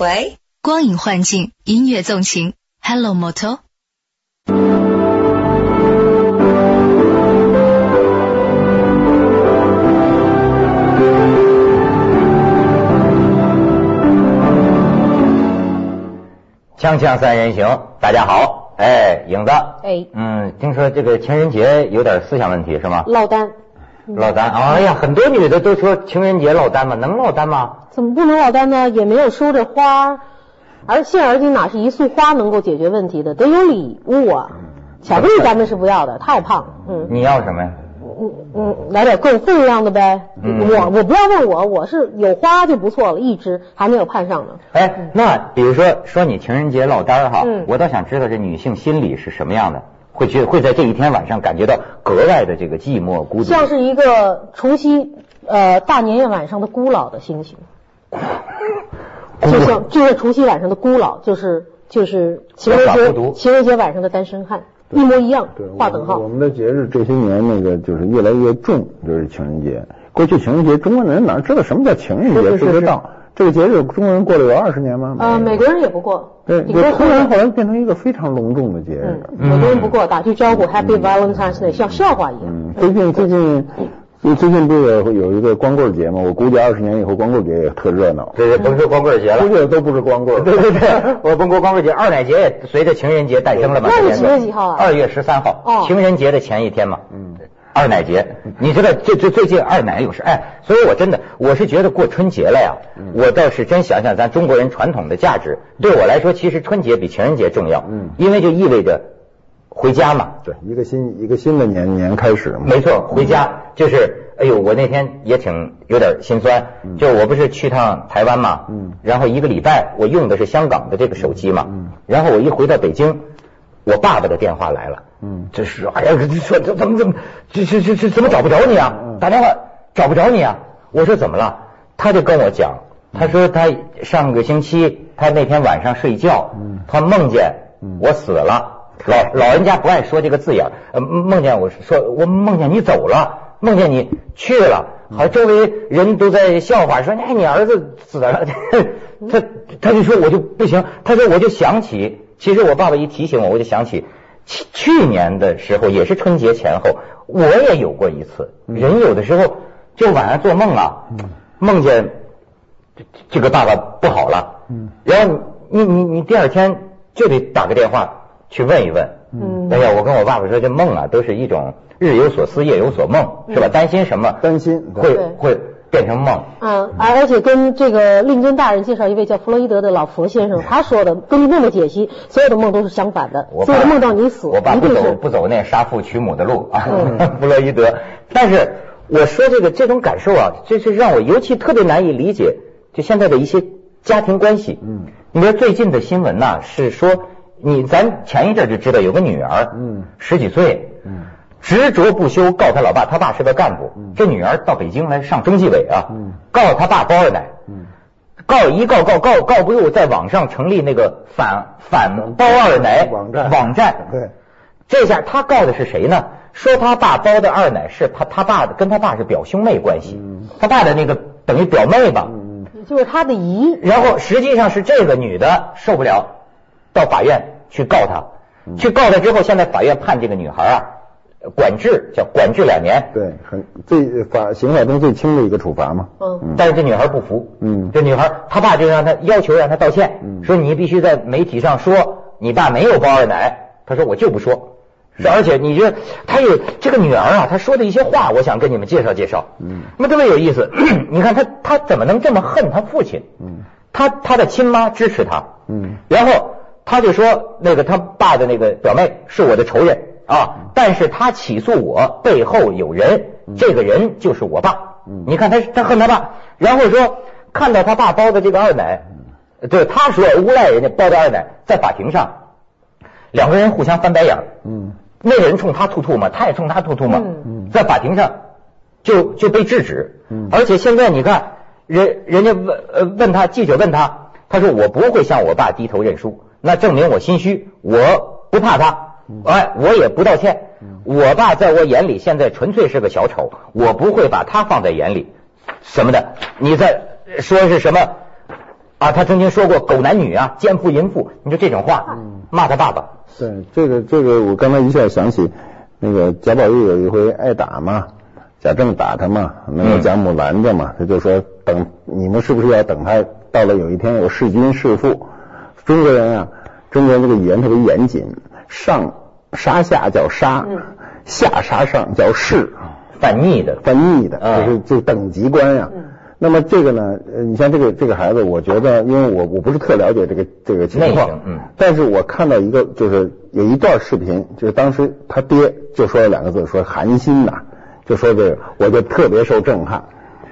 喂，光影幻境，音乐纵情，Hello Moto。锵锵三人行，大家好，哎，影子，哎，嗯，听说这个情人节有点思想问题是吗？落单，落单，哎呀，很多女的都说情人节落单吗？能落单吗？怎么不能落单呢？也没有收着花，而现而今哪是一束花能够解决问题的？得有礼物啊！巧克力咱们是不要的，太胖了。嗯你要什么呀？嗯嗯，来点更分量的呗。嗯我我不要问我，我是有花就不错了，一支还没有盼上呢。哎，那比如说说你情人节落单哈，嗯我倒想知道这女性心理是什么样的，会觉会在这一天晚上感觉到格外的这个寂寞孤独。像是一个除夕呃大年夜晚上的孤老的心情，就像就是除夕晚上的孤老，就是就是情人节情人节晚上的单身汉，一模一样对，，划等号我。们的节日这些年那个就是越来越重，就是情人节。过去情人节，中国人哪知道什么叫情人节？是是是不知道这个节日中国人过了有二十年吗？呃，美国人也不过，对，突然后来变成一个非常隆重的节日。嗯，美国人不过，打句招呼，Happy Valentine's Day，像笑话一样。嗯，最近最近最最近不是有有一个光棍节吗？我估计二十年以后光棍节也特热闹，这是甭说光棍节了估，计都不是光棍。对对对，我甭说光棍节，二奶节也随着情人节诞生了吧。那是几月几号啊二月十三号，哦情人节的前一天嘛。嗯。二奶节，你知道最最最近二奶有事哎，所以我真的我是觉得过春节了呀，我倒是真想想咱中国人传统的价值，对我来说其实春节比情人节重要，嗯因为就意味着回家嘛，对，一个新一个新的年年开始嘛。没错，回家就是，哎呦，我那天也挺有点心酸，就我不是去趟台湾嘛，嗯然后一个礼拜我用的是香港的这个手机嘛，嗯然后我一回到北京，我爸爸的电话来了，嗯这是，哎呀，这说这怎么怎么，这这这这怎么找不着你啊？嗯打电话找不着你啊？我说怎么了？他就跟我讲，他说他上个星期他那天晚上睡觉，嗯他梦见嗯我死了。老老人家不爱说这个字眼，呃，梦见我说我梦见你走了，梦见你去了，好，周围人都在笑话说，哎，你儿子死了，他他就说我就不行，他说我就想起，其实我爸爸一提醒我，我就想起去去年的时候也是春节前后，我也有过一次，人有的时候就晚上做梦啊，梦见这这个爸爸不好了，嗯。然后你你你第二天就得打个电话去问一问。嗯。哎呀，我跟我爸爸说，这梦啊，都是一种日有所思，夜有所梦，是吧？担心什么？担心会对。会变成梦。嗯，而而且跟这个令尊大人介绍一位叫弗洛伊德的老佛先生，他说的根据梦的解析，所有的梦都是相反的，所有的梦到你死，我爸不走不走那杀父娶母的路啊，嗯 弗洛伊德。但是我说这个这种感受啊，这是让我尤其特别难以理解，就现在的一些家庭关系。嗯，你说最近的新闻呐、是说你咱前一阵就知道有个女儿，嗯十几岁，嗯执着不休告他老爸，他爸是个干部，嗯。这女儿到北京来上中纪委啊，嗯。告他爸包二奶，嗯。告一告告告告不住，在网上成立那个反反包二奶网站网站，对，这下他告的是谁呢？说他爸包的二奶是他他爸的跟他爸是表兄妹关系，嗯。他爸的那个等于表妹吧。嗯。就是他的姨，然后实际上是这个女的受不了，到法院去告他，嗯。去告他之后，现在法院判这个女孩啊管制，叫管制两年。对，很最法刑法中最轻的一个处罚嘛。嗯但是这女孩不服，嗯这女孩她爸就让她要求让她道歉，嗯说你必须在媒体上说你爸没有包二奶，她说我就不说。是而且你这她有这个女儿啊，她说的一些话，我想跟你们介绍介绍。嗯，那么特别有意思。你看她她怎么能这么恨她父亲？嗯，她她的亲妈支持她。嗯，然后她就说那个她爸的那个表妹是我的仇人啊，但是他起诉我背后有人，这个人就是我爸。嗯。你看他他恨他爸，然后说看到他爸包的这个二奶，对他说诬赖人家包的二奶，在法庭上两个人互相翻白眼儿。嗯。那个人冲他吐吐嘛，他也冲他吐吐嘛，嗯。在法庭上就就被制止。嗯。而且现在你看，人人家问呃问他记者问他，他说我不会向我爸低头认输，那证明我心虚，我不怕他，哎，我也不道歉。我爸在我眼里现在纯粹是个小丑，我不会把他放在眼里，什么的。你在说是什么？啊，他曾经说过“狗男女啊，奸夫淫妇”，你说这种话，骂他爸爸。是，这个这个，我刚才一下想起那个贾宝玉有一回挨打嘛，贾政打他嘛，那个贾母拦着嘛，他就说等你们是不是要等他到了有一天有弑君弑父？中国人啊，中国人这个语言特别严谨，上杀下叫杀，下杀上叫弑，犯逆的，犯逆的，啊就是这等级观呀。那么这个呢，呃你像这个这个孩子，我觉得，因为我我不是特了解这个这个情况，嗯但是我看到一个，就是有一段视频，就是当时他爹就说了两个字，说寒心呐，就说这个，我就特别受震撼。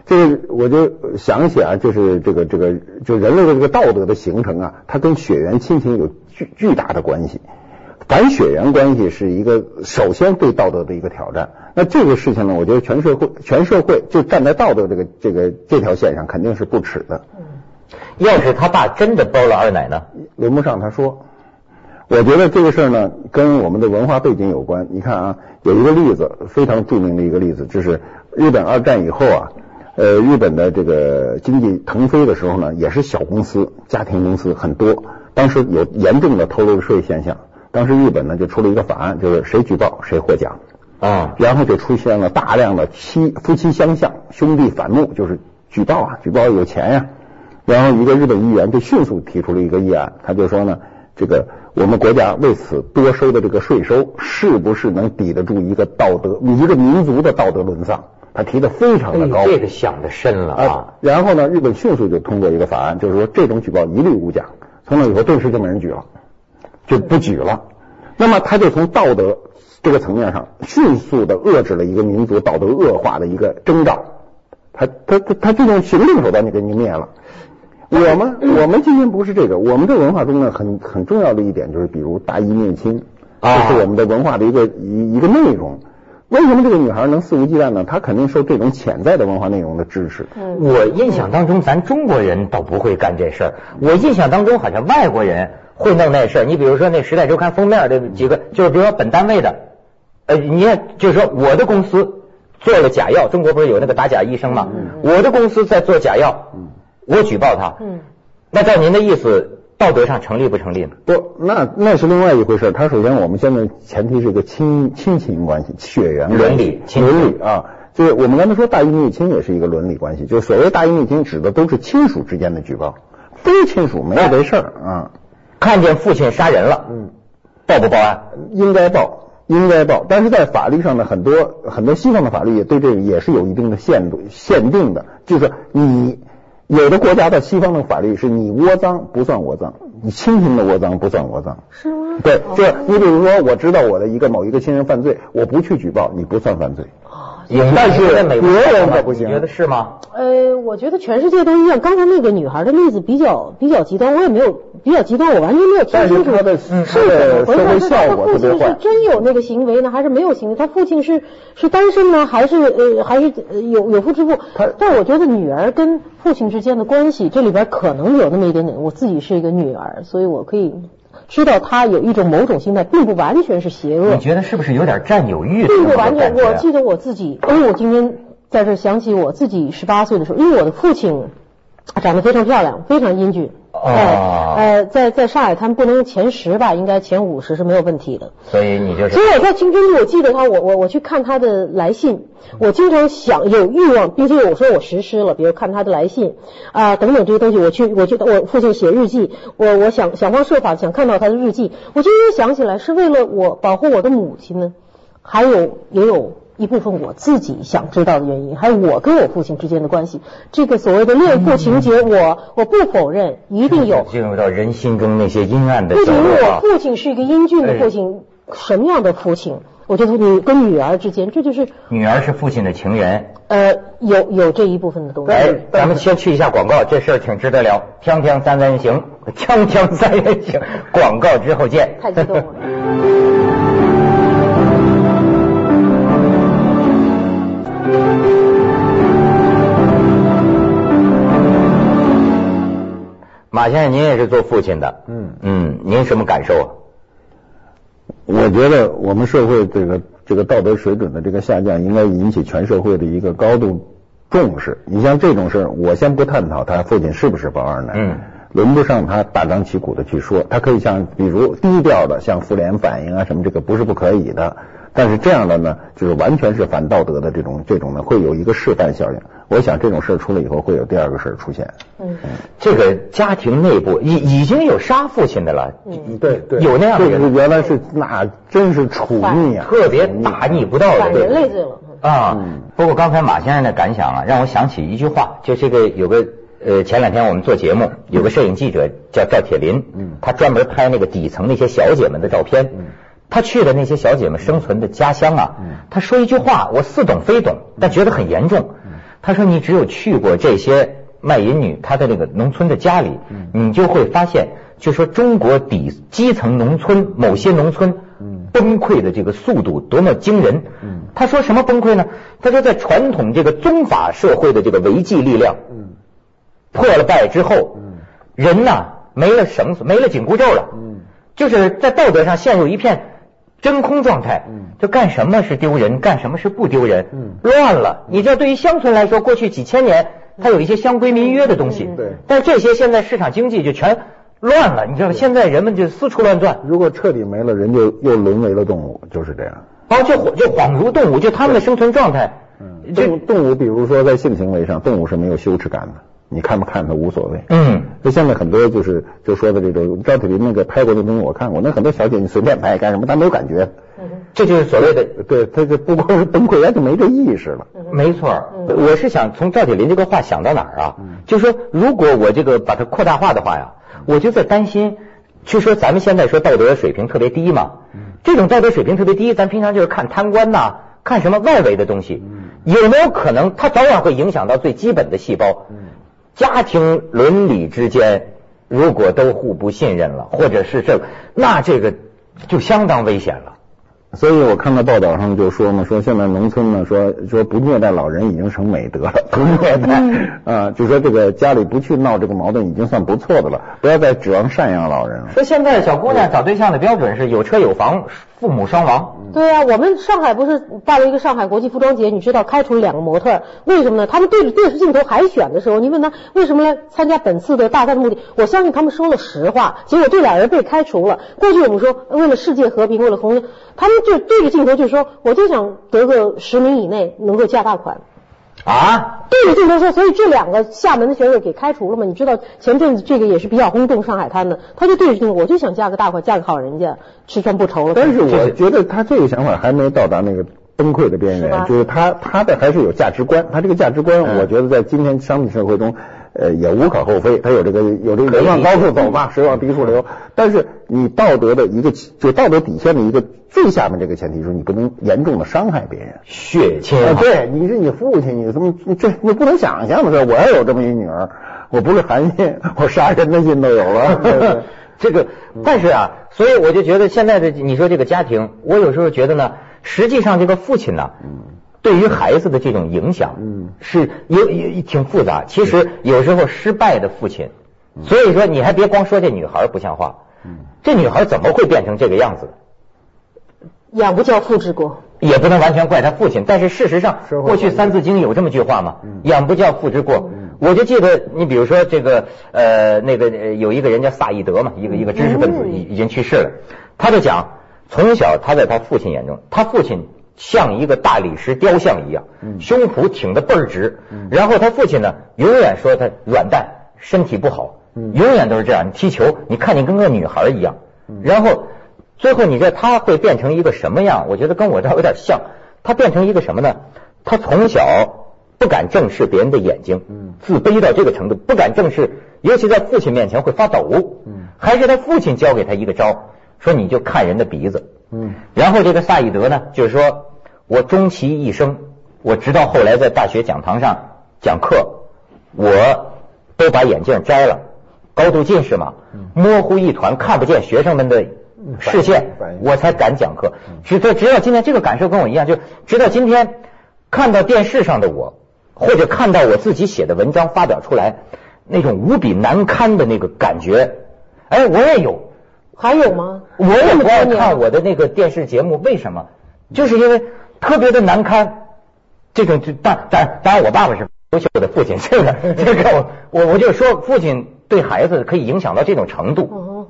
这个我就想起啊，就是这个这个，就人类的这个道德的形成啊，它跟血缘亲情有巨巨大的关系。反血缘关系是一个首先对道德的一个挑战。那这个事情呢，我觉得全社会全社会就站在道德这个这个这条线上，肯定是不耻的。要是他爸真的包了二奶呢？轮不上他说。我觉得这个事儿呢，跟我们的文化背景有关。你看啊，有一个例子非常著名的一个例子，就是日本二战以后啊，呃，日本的这个经济腾飞的时候呢，也是小公司、家庭公司很多，当时有严重的偷漏税现象。当时日本呢就出了一个法案，就是谁举报谁获奖。啊，然后就出现了大量的妻夫妻相向、兄弟反目，就是举报啊，举报有钱呀、然后一个日本议员就迅速提出了一个议案，他就说呢，这个我们国家为此多收的这个税收，是不是能抵得住一个道德、一个民族的道德沦丧？他提的非常的高。这个想的深了啊啊。，然后呢，日本迅速就通过一个法案，就是说这种举报一律无奖，从那以后顿时就没人举了，就不举了。那么他就从道德这个层面上迅速的遏制了一个民族道德恶化的一个征兆，他他他他就用行政手段就给你灭了。我们我们今天不是这个，我们的文化中呢很很重要的一点就是，比如大义灭亲，这啊是我们的文化的一个一一个内容。为什么这个女孩能肆无忌惮呢？她肯定受这种潜在的文化内容的支持。我印象当中，咱中国人倒不会干这事儿。我印象当中，好像外国人会弄那事儿。你比如说那《时代周刊》封面的几个，就是比如说本单位的，呃，你看，就是说我的公司做了假药，中国不是有那个打假医生吗？我的公司在做假药，我举报他。嗯，那照您的意思，道德上成立不成立呢？不，那那是另外一回事。他首先我们现在前提是一个亲亲情关系、血缘伦理亲伦理啊。就是我们刚才说大义灭亲也是一个伦理关系，就是所谓大义灭亲指的都是亲属之间的举报，非亲属没有这事儿啊。看见父亲杀人了，嗯，报不报案？应该报，应该报。但是在法律上呢，很多很多西方的法律也对这个也是有一定的限度限定的，就是你有的国家的西方的法律是你窝赃不算窝赃，你亲情的窝赃不算窝赃。是吗？对，就是你比如说，我知道我的一个某一个亲人犯罪，我不去举报，你不算犯罪。但是在美国别人可不行你觉得是吗？呃，我觉得全世界都一样。刚才那个女孩的例子比较比较极端，我也没有比较极端，我完全没有听清楚她的是怎么回事。是社会效他父亲是真有那个行为呢，还是没有行为？他父亲是是单身呢，还是呃还是呃有有夫之妇他？但我觉得女儿跟父亲之间的关系，这里边可能有那么一点点。我自己是一个女儿，所以我可以知道他有一种某种心态，并不完全是邪恶你。觉得是不是有点占有欲并不完全？我记得我自己，因为我今天在这想起我自己十八岁的时候，因为我的父亲长得非常漂亮，非常英俊。哦呃呃，在在上海滩不能前十吧，应该前五十是没有问题的。所以你就是所以我在青春路，我记得他，我我我去看他的来信，我经常想有欲望，并且我说我实施了，比如看他的来信啊、等等这些东西，我去我去我父亲写日记，我我想想方设法想看到他的日记，我今天想起来是为了我保护我的母亲呢，还有也有一部分我自己想知道的原因，还有我跟我父亲之间的关系，这个所谓的恋父情节，我我不否认，一定有。进入到人心中那些阴暗的角不仅我落啊。父亲是一个英俊的父亲，什么样的父亲？我觉得你跟女儿之间，这就是女儿是父亲的情人。呃有有这一部分的东西。哎，咱们先去一下广告，这事儿挺值得聊。锵锵三人行，锵锵三人行，广告之后见。太激动了。马先生，您也是做父亲的，嗯嗯，您什么感受啊？我觉得我们社会这个这个道德水准的这个下降，应该引起全社会的一个高度重视。你像这种事儿，我先不探讨他父亲是不是包二奶，嗯，轮不上他大张旗鼓的去说，他可以像比如低调的向妇联反映啊什么，这个不是不可以的。但是这样的呢，就是完全是反道德的这种这种呢，会有一个示范效应。我想这种事儿出来以后，会有第二个事儿出现。嗯，这个家庭内部已已经有杀父亲的了，嗯。对对，有那样的这个人，原来是那真是处逆啊，特别大逆不道的。反人类罪了。啊。不过刚才马先生的感想啊，让我想起一句话，就这个有个呃，前两天我们做节目，有个摄影记者叫赵铁林，嗯。他专门拍那个底层那些小姐们的照片，他去的那些小姐们生存的家乡啊，他说一句话，我似懂非懂，但觉得很严重。他说你只有去过这些卖淫女她的那个农村的家里，你就会发现，就说中国底基层农村某些农村崩溃的这个速度多么惊人。他说什么崩溃呢？他说在传统这个宗法社会的这个维系力量破了败之后，人呐没了绳子，没了紧箍咒了，就是在道德上陷入一片真空状态，就干什么是丢人，干什么是不丢人，乱了。你知道，对于乡村来说，过去几千年，它有一些乡规民约的东西，对。但这些现在市场经济就全乱了。你知道，现在人们就四处乱转，如果彻底没了，人就又沦为了动物，就是这样。包括就就恍如动物，就他们的生存状态，动物动物，比如说在性行为上，动物是没有羞耻感的，你看不看它无所谓。嗯。就现在很多就是就说的这种赵铁林那个拍过的东西，我看过，那很多小姐你随便拍干什么，她没有感觉。这就是所谓的对，他就不光是崩溃，他就没这意识了。没错儿，我是想从赵铁林这个话想到哪儿啊？就说如果我这个把它扩大化的话呀，我就在担心，就说咱们现在说道德水平特别低嘛，这种道德水平特别低，咱平常就是看贪官呐、看什么外围的东西，有没有可能它早晚会影响到最基本的细胞？家庭伦理之间如果都互不信任了，或者是这，那这个就相当危险了。所以我看到报道上就说嘛，说现在农村呢，说说不虐待老人已经成美德了，不虐待啊，就说这个家里不去闹这个矛盾已经算不错的了，不要再指望赡养老人了。说现在小姑娘找对象的标准是有车有房，父母伤亡。对啊，我们上海不是办了一个上海国际服装节，你知道开除了两个模特，为什么呢？他们对着电视镜头海选的时候，你问他为什么来参加本次的大赛的目的，我相信他们说了实话。结果这俩人被开除了。过去我们说为了世界和平，为了红，他们就对着镜头就说，我就想得个十名以内能够嫁大款。啊，对着镜头说，所以这两个厦门的选手给开除了嘛？你知道前阵子这个也是比较轰动上海滩的，他就对着镜头，我就想嫁个大款，嫁个好人家，吃穿不愁了。但是我觉得他这个想法还没到达那个崩溃的边缘，就是他他的还是有价值观，他这个价值观，嗯我觉得在今天商品社会中，呃，也无可厚非，他有这个有这个人往高处走嘛，水往低处流。但是你道德的一个就道德底线的一个最下面这个前提是你不能严重的伤害别人。血亲啊，对，你是你父亲，你怎么你这你不能想象的事，我要有这么一女儿，我不是韩信，我杀人的心都有了。对对 这个，但是啊，所以我就觉得现在的你说这个家庭，我有时候觉得呢，实际上这个父亲呢，对于孩子的这种影响，嗯是有也挺复杂。其实有时候失败的父亲，所以说你还别光说这女孩不像话，嗯这女孩怎么会变成这个样子？养不教，父之过。也不能完全怪他父亲，但是事实上，过去《三字经》有这么句话嘛，嗯养不教，父之过。我就记得，你比如说这个呃，那个呃有一个人叫萨义德嘛，一个一个知识分子，已已经去世了。他就讲，从小他在他父亲眼中，他父亲像一个大理石雕像一样，胸脯挺得倍儿直。然后他父亲呢，永远说他软蛋，身体不好，永远都是这样。你踢球，你看你跟个女孩一样。然后最后你知道他会变成一个什么样？我觉得跟我这有点像。他变成一个什么呢？他从小不敢正视别人的眼睛，自卑到这个程度，不敢正视，尤其在父亲面前会发抖。还是他父亲教给他一个招，说你就看人的鼻子。嗯然后这个萨义德呢，就是说我终其一生，我直到后来在大学讲堂上讲课，我都把眼镜摘了，高度近视嘛，模糊一团，看不见学生们的视线，我才敢讲课。直到直到今天，这个感受跟我一样，就直到今天看到电视上的我，或者看到我自己写的文章发表出来，那种无比难堪的那个感觉，哎，我也有。还有吗？我也不爱看我的那个电视节目，为什么？就是因为特别的难堪。这种就当当当然，我爸爸是优秀的父亲，这个 这个我我我就说，父亲对孩子可以影响到这种程度。哦，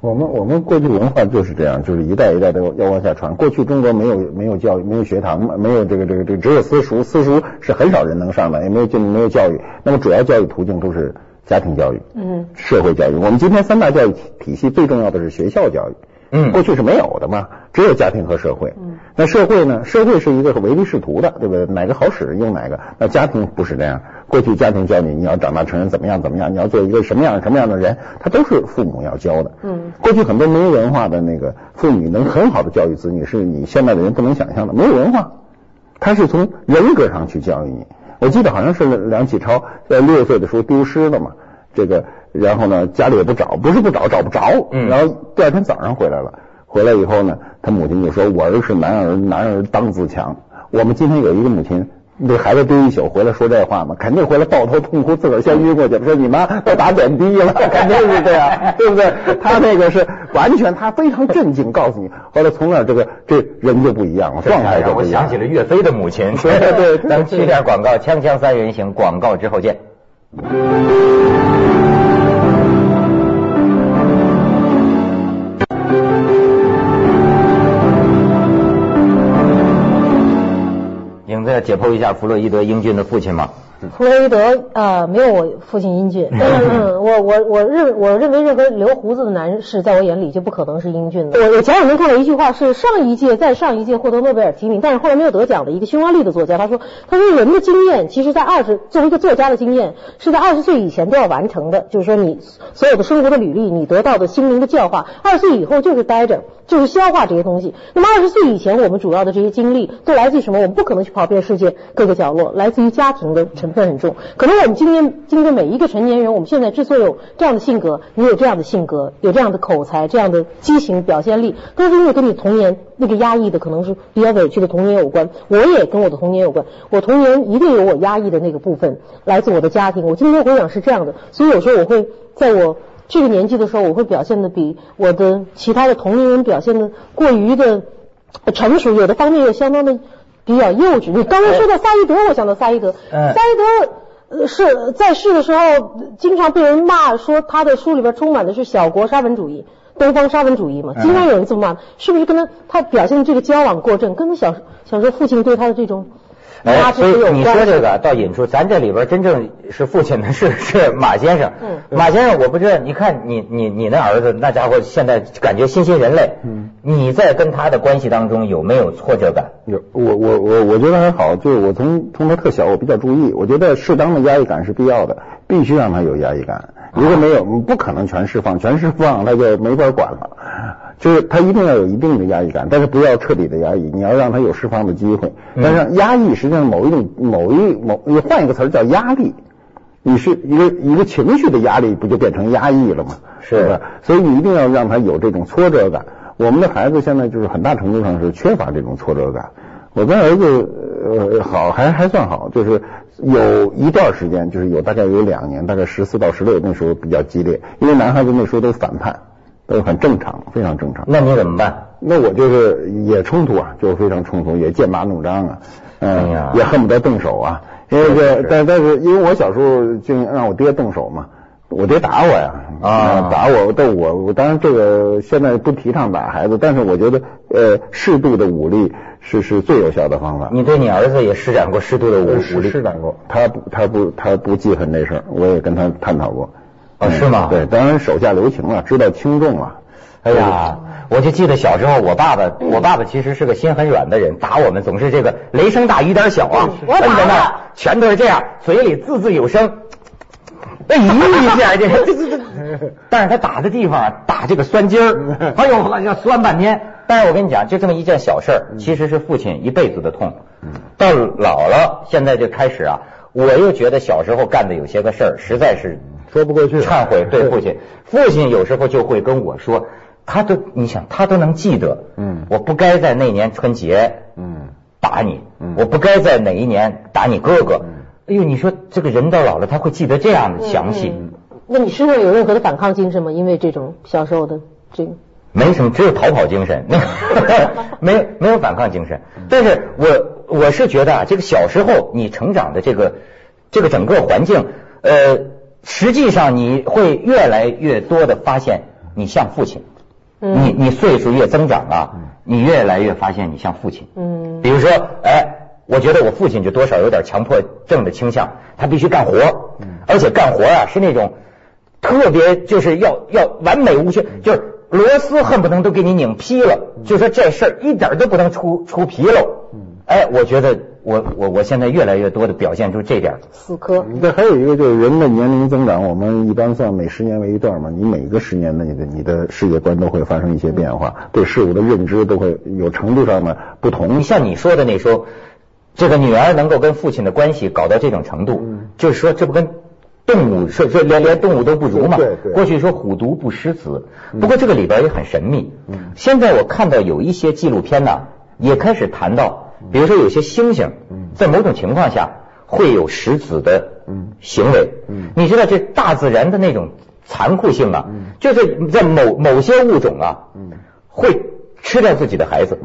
我们我们过去文化就是这样，就是一代一代的要往下传。过去中国没有没有教育，没有学堂，没有这个这个这个，只有私塾，私塾是很少人能上的，也没有就没有教育。那么主要教育途径都是家庭教育，嗯，社会教育。我们今天三大教育体体系最重要的是学校教育。嗯过去是没有的嘛，只有家庭和社会。嗯，那社会呢？社会是一个唯利是图的，对不对？哪个好使用哪个。那家庭不是这样。过去家庭教你，你要长大成人怎么样怎么样，你要做一个什么样什么样的人，他都是父母要教的。嗯，过去很多没文化的那个妇女能很好的教育子女，是你现在的人不能想象的。没有文化，他是从人格上去教育你。我记得好像是梁启超在六岁的时候丢失了嘛，这个然后呢家里也不找，不是不找，找不着，嗯然后第二天早上回来了，回来以后呢，他母亲就说：“我儿是男儿，男儿当自强。”我们今天有一个母亲。这孩子丢一宿回来说这话吗？肯定回来抱头痛哭，自个儿先晕过去，说你妈都打点滴了，肯定是这样，对不对？他那个是完全，他非常镇静，告诉你，后来从那这个这人就不一样了，状态就不一样我想起了岳飞的母亲。对对对 咱们去点广告，锵锵三人行，广告之后见。影子要解剖一下弗洛伊德英俊的父亲吗？弗洛伊德呃没有我父亲英俊，但是嗯，我我我认我认为任何留胡子的男士在我眼里就不可能是英俊的。我我前两天看到一句话，是上一届在上一届获得诺贝尔提名，但是后来没有得奖的一个匈牙利的作家，他说他说人的经验，其实在二十作为一个作家的经验，是在二十岁以前都要完成的，就是说你所有的生活的履历，你得到的心灵的教化，二十岁以后就是待着，就是消化这些东西。那么二十岁以前，我们主要的这些经历都来自于什么？我们不可能去跑遍世界各个角落，来自于家庭的成分很重。可能我们今天今天每一个成年人，我们现在之所以有这样的性格，你有这样的性格，有这样的口才，这样的激情表现力，都是因为跟你童年那个压抑的，可能是比较委屈的童年有关。我也跟我的童年有关，我童年一定有我压抑的那个部分，来自我的家庭。我今天回想是这样的，所以有时候我会在我。这个年纪的时候，我会表现的比我的其他的同龄人表现的过于的成熟，有的方面又相当的比较幼稚。你刚刚说到萨伊德，我想到萨伊德，嗯萨伊德。呃，是在世的时候，经常被人骂说他的书里边充满的是小国沙文主义、东方沙文主义嘛，经常有人这么骂，是不是跟他他表现的这个交往过正，跟他小小时候父亲对他的这种哎，所以你说这个到引出，咱这里边真正是父亲的是是马先生。嗯马先生，我不知道，你看你你你那儿子那家伙现在感觉新新人类。嗯，你在跟他的关系当中有没有挫折感？有我我我我觉得还好，就是我从从他特小我比较注意，我觉得适当的压抑感是必要的，必须让他有压抑感。如果没有，不可能全释放，全释放他就没法管了。就是他一定要有一定的压抑感，但是不要彻底的压抑，你要让他有释放的机会。但是压抑实际上某一种某一某，你换一个词儿叫压力。你是一个一个情绪的压力，不就变成压抑了吗？是对吧？所以你一定要让他有这种挫折感。我们的孩子现在就是很大程度上是缺乏这种挫折感。我跟儿子呃好还还算好，就是有一段时间，就是有大概有两年，大概十四到十六那时候比较激烈，因为男孩子那时候都反叛，都很正常，非常正常。那你怎么办？那我就是也冲突啊，就是非常冲突，也剑拔弩张啊，嗯，哎呀也恨不得动手啊。因为这，但但是因为我小时候就让我爹动手嘛，我爹打我呀，啊打我但我。我当然这个现在不提倡打孩子，但是我觉得呃适度的武力是是最有效的方法。你对你儿子也施展过适度的武武力？施展过，他不他不他不记恨这事儿，我也跟他探讨过。哦是吗对，当然手下留情了，知道轻重了。哎呀，我就记得小时候，我爸爸，我爸爸其实是个心很软的人，打我们总是这个雷声大雨点小啊，我打摁在那儿了，全都是这样，嘴里字字有声，哎一下这这这这，但是他打的地方啊，打这个酸筋儿，哎呦，要酸半天。但是我跟你讲，就这么一件小事儿，其实是父亲一辈子的痛。到老了，现在就开始啊，我又觉得小时候干的有些个事儿，实在是说不过去忏悔对父亲，父亲有时候就会跟我说，他都你想他都能记得，嗯我不该在那年春节，嗯打你，嗯我不该在哪一年打你哥哥。哎呦，你说这个人到老了，他会记得这样的详细，嗯那你身上有任何的反抗精神吗？因为这种小时候的这个，没什么，只有逃跑精神，没有没没有反抗精神。但是我我是觉得啊，这个小时候你成长的这个这个整个环境，呃，实际上你会越来越多的发现你像父亲。嗯你你岁数越增长啊，你越来越发现你像父亲。嗯比如说，哎，我觉得我父亲就多少有点强迫症的倾向，他必须干活，而且干活啊是那种特别就是要要完美无缺，就是螺丝恨不能都给你拧劈了，就说这事儿一点都不能出出纰漏。哎，我觉得我我我现在越来越多的表现出这点儿。死磕。这还有一个就是人的年龄增长，我们一般算每十年为一段嘛，你每个十年的你的你的世界观都会发生一些变化，对事物的认知都会有程度上的不同你。像你说的那时候，这个女儿能够跟父亲的关系搞到这种程度，嗯就是说这不跟动物说这连连动物都不如嘛？对对。过去说虎毒不食子，不过这个里边也很神秘。嗯。现在我看到有一些纪录片呢，也开始谈到，比如说有些猩猩嗯，在某种情况下会有食子的嗯。行为。嗯。你知道这大自然的那种残酷性啊，嗯。就是在某某些物种啊，嗯。会吃掉自己的孩子。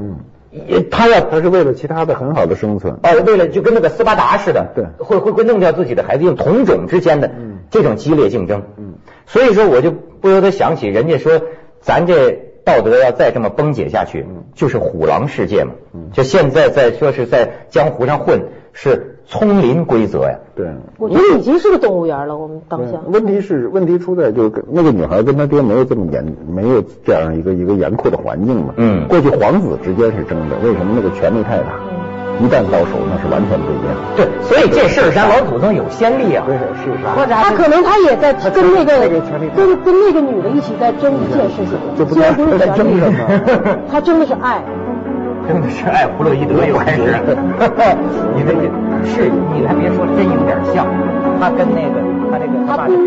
他要他是为了其他的很好的生存。呃，为了就跟那个斯巴达似的，对。会会会弄掉自己的孩子，用同种之间的嗯。这种激烈竞争，嗯，所以说我就不由得想起人家说，咱这道德要再这么崩解下去，嗯。就是虎狼世界嘛，嗯。就现在在说是在江湖上混是丛林规则呀，对。我觉得已经是个动物园了，我们当下。问题是，问题出在就是那个女孩跟她爹没有这么严，没有这样一个一个严酷的环境嘛。嗯过去皇子之间是争的，为什么那个权力太大？一旦到手，那是完全不一样。对，所以这事儿咱老祖宗有先例啊，是是是。他可能他也在跟那个跟跟那个女的一起在争一件事情，虽然不是在权力争什么，他争的是爱。真的是爱弗洛伊德又开始，你这个是你还别说，真有点像，他跟那个他那个他爸的表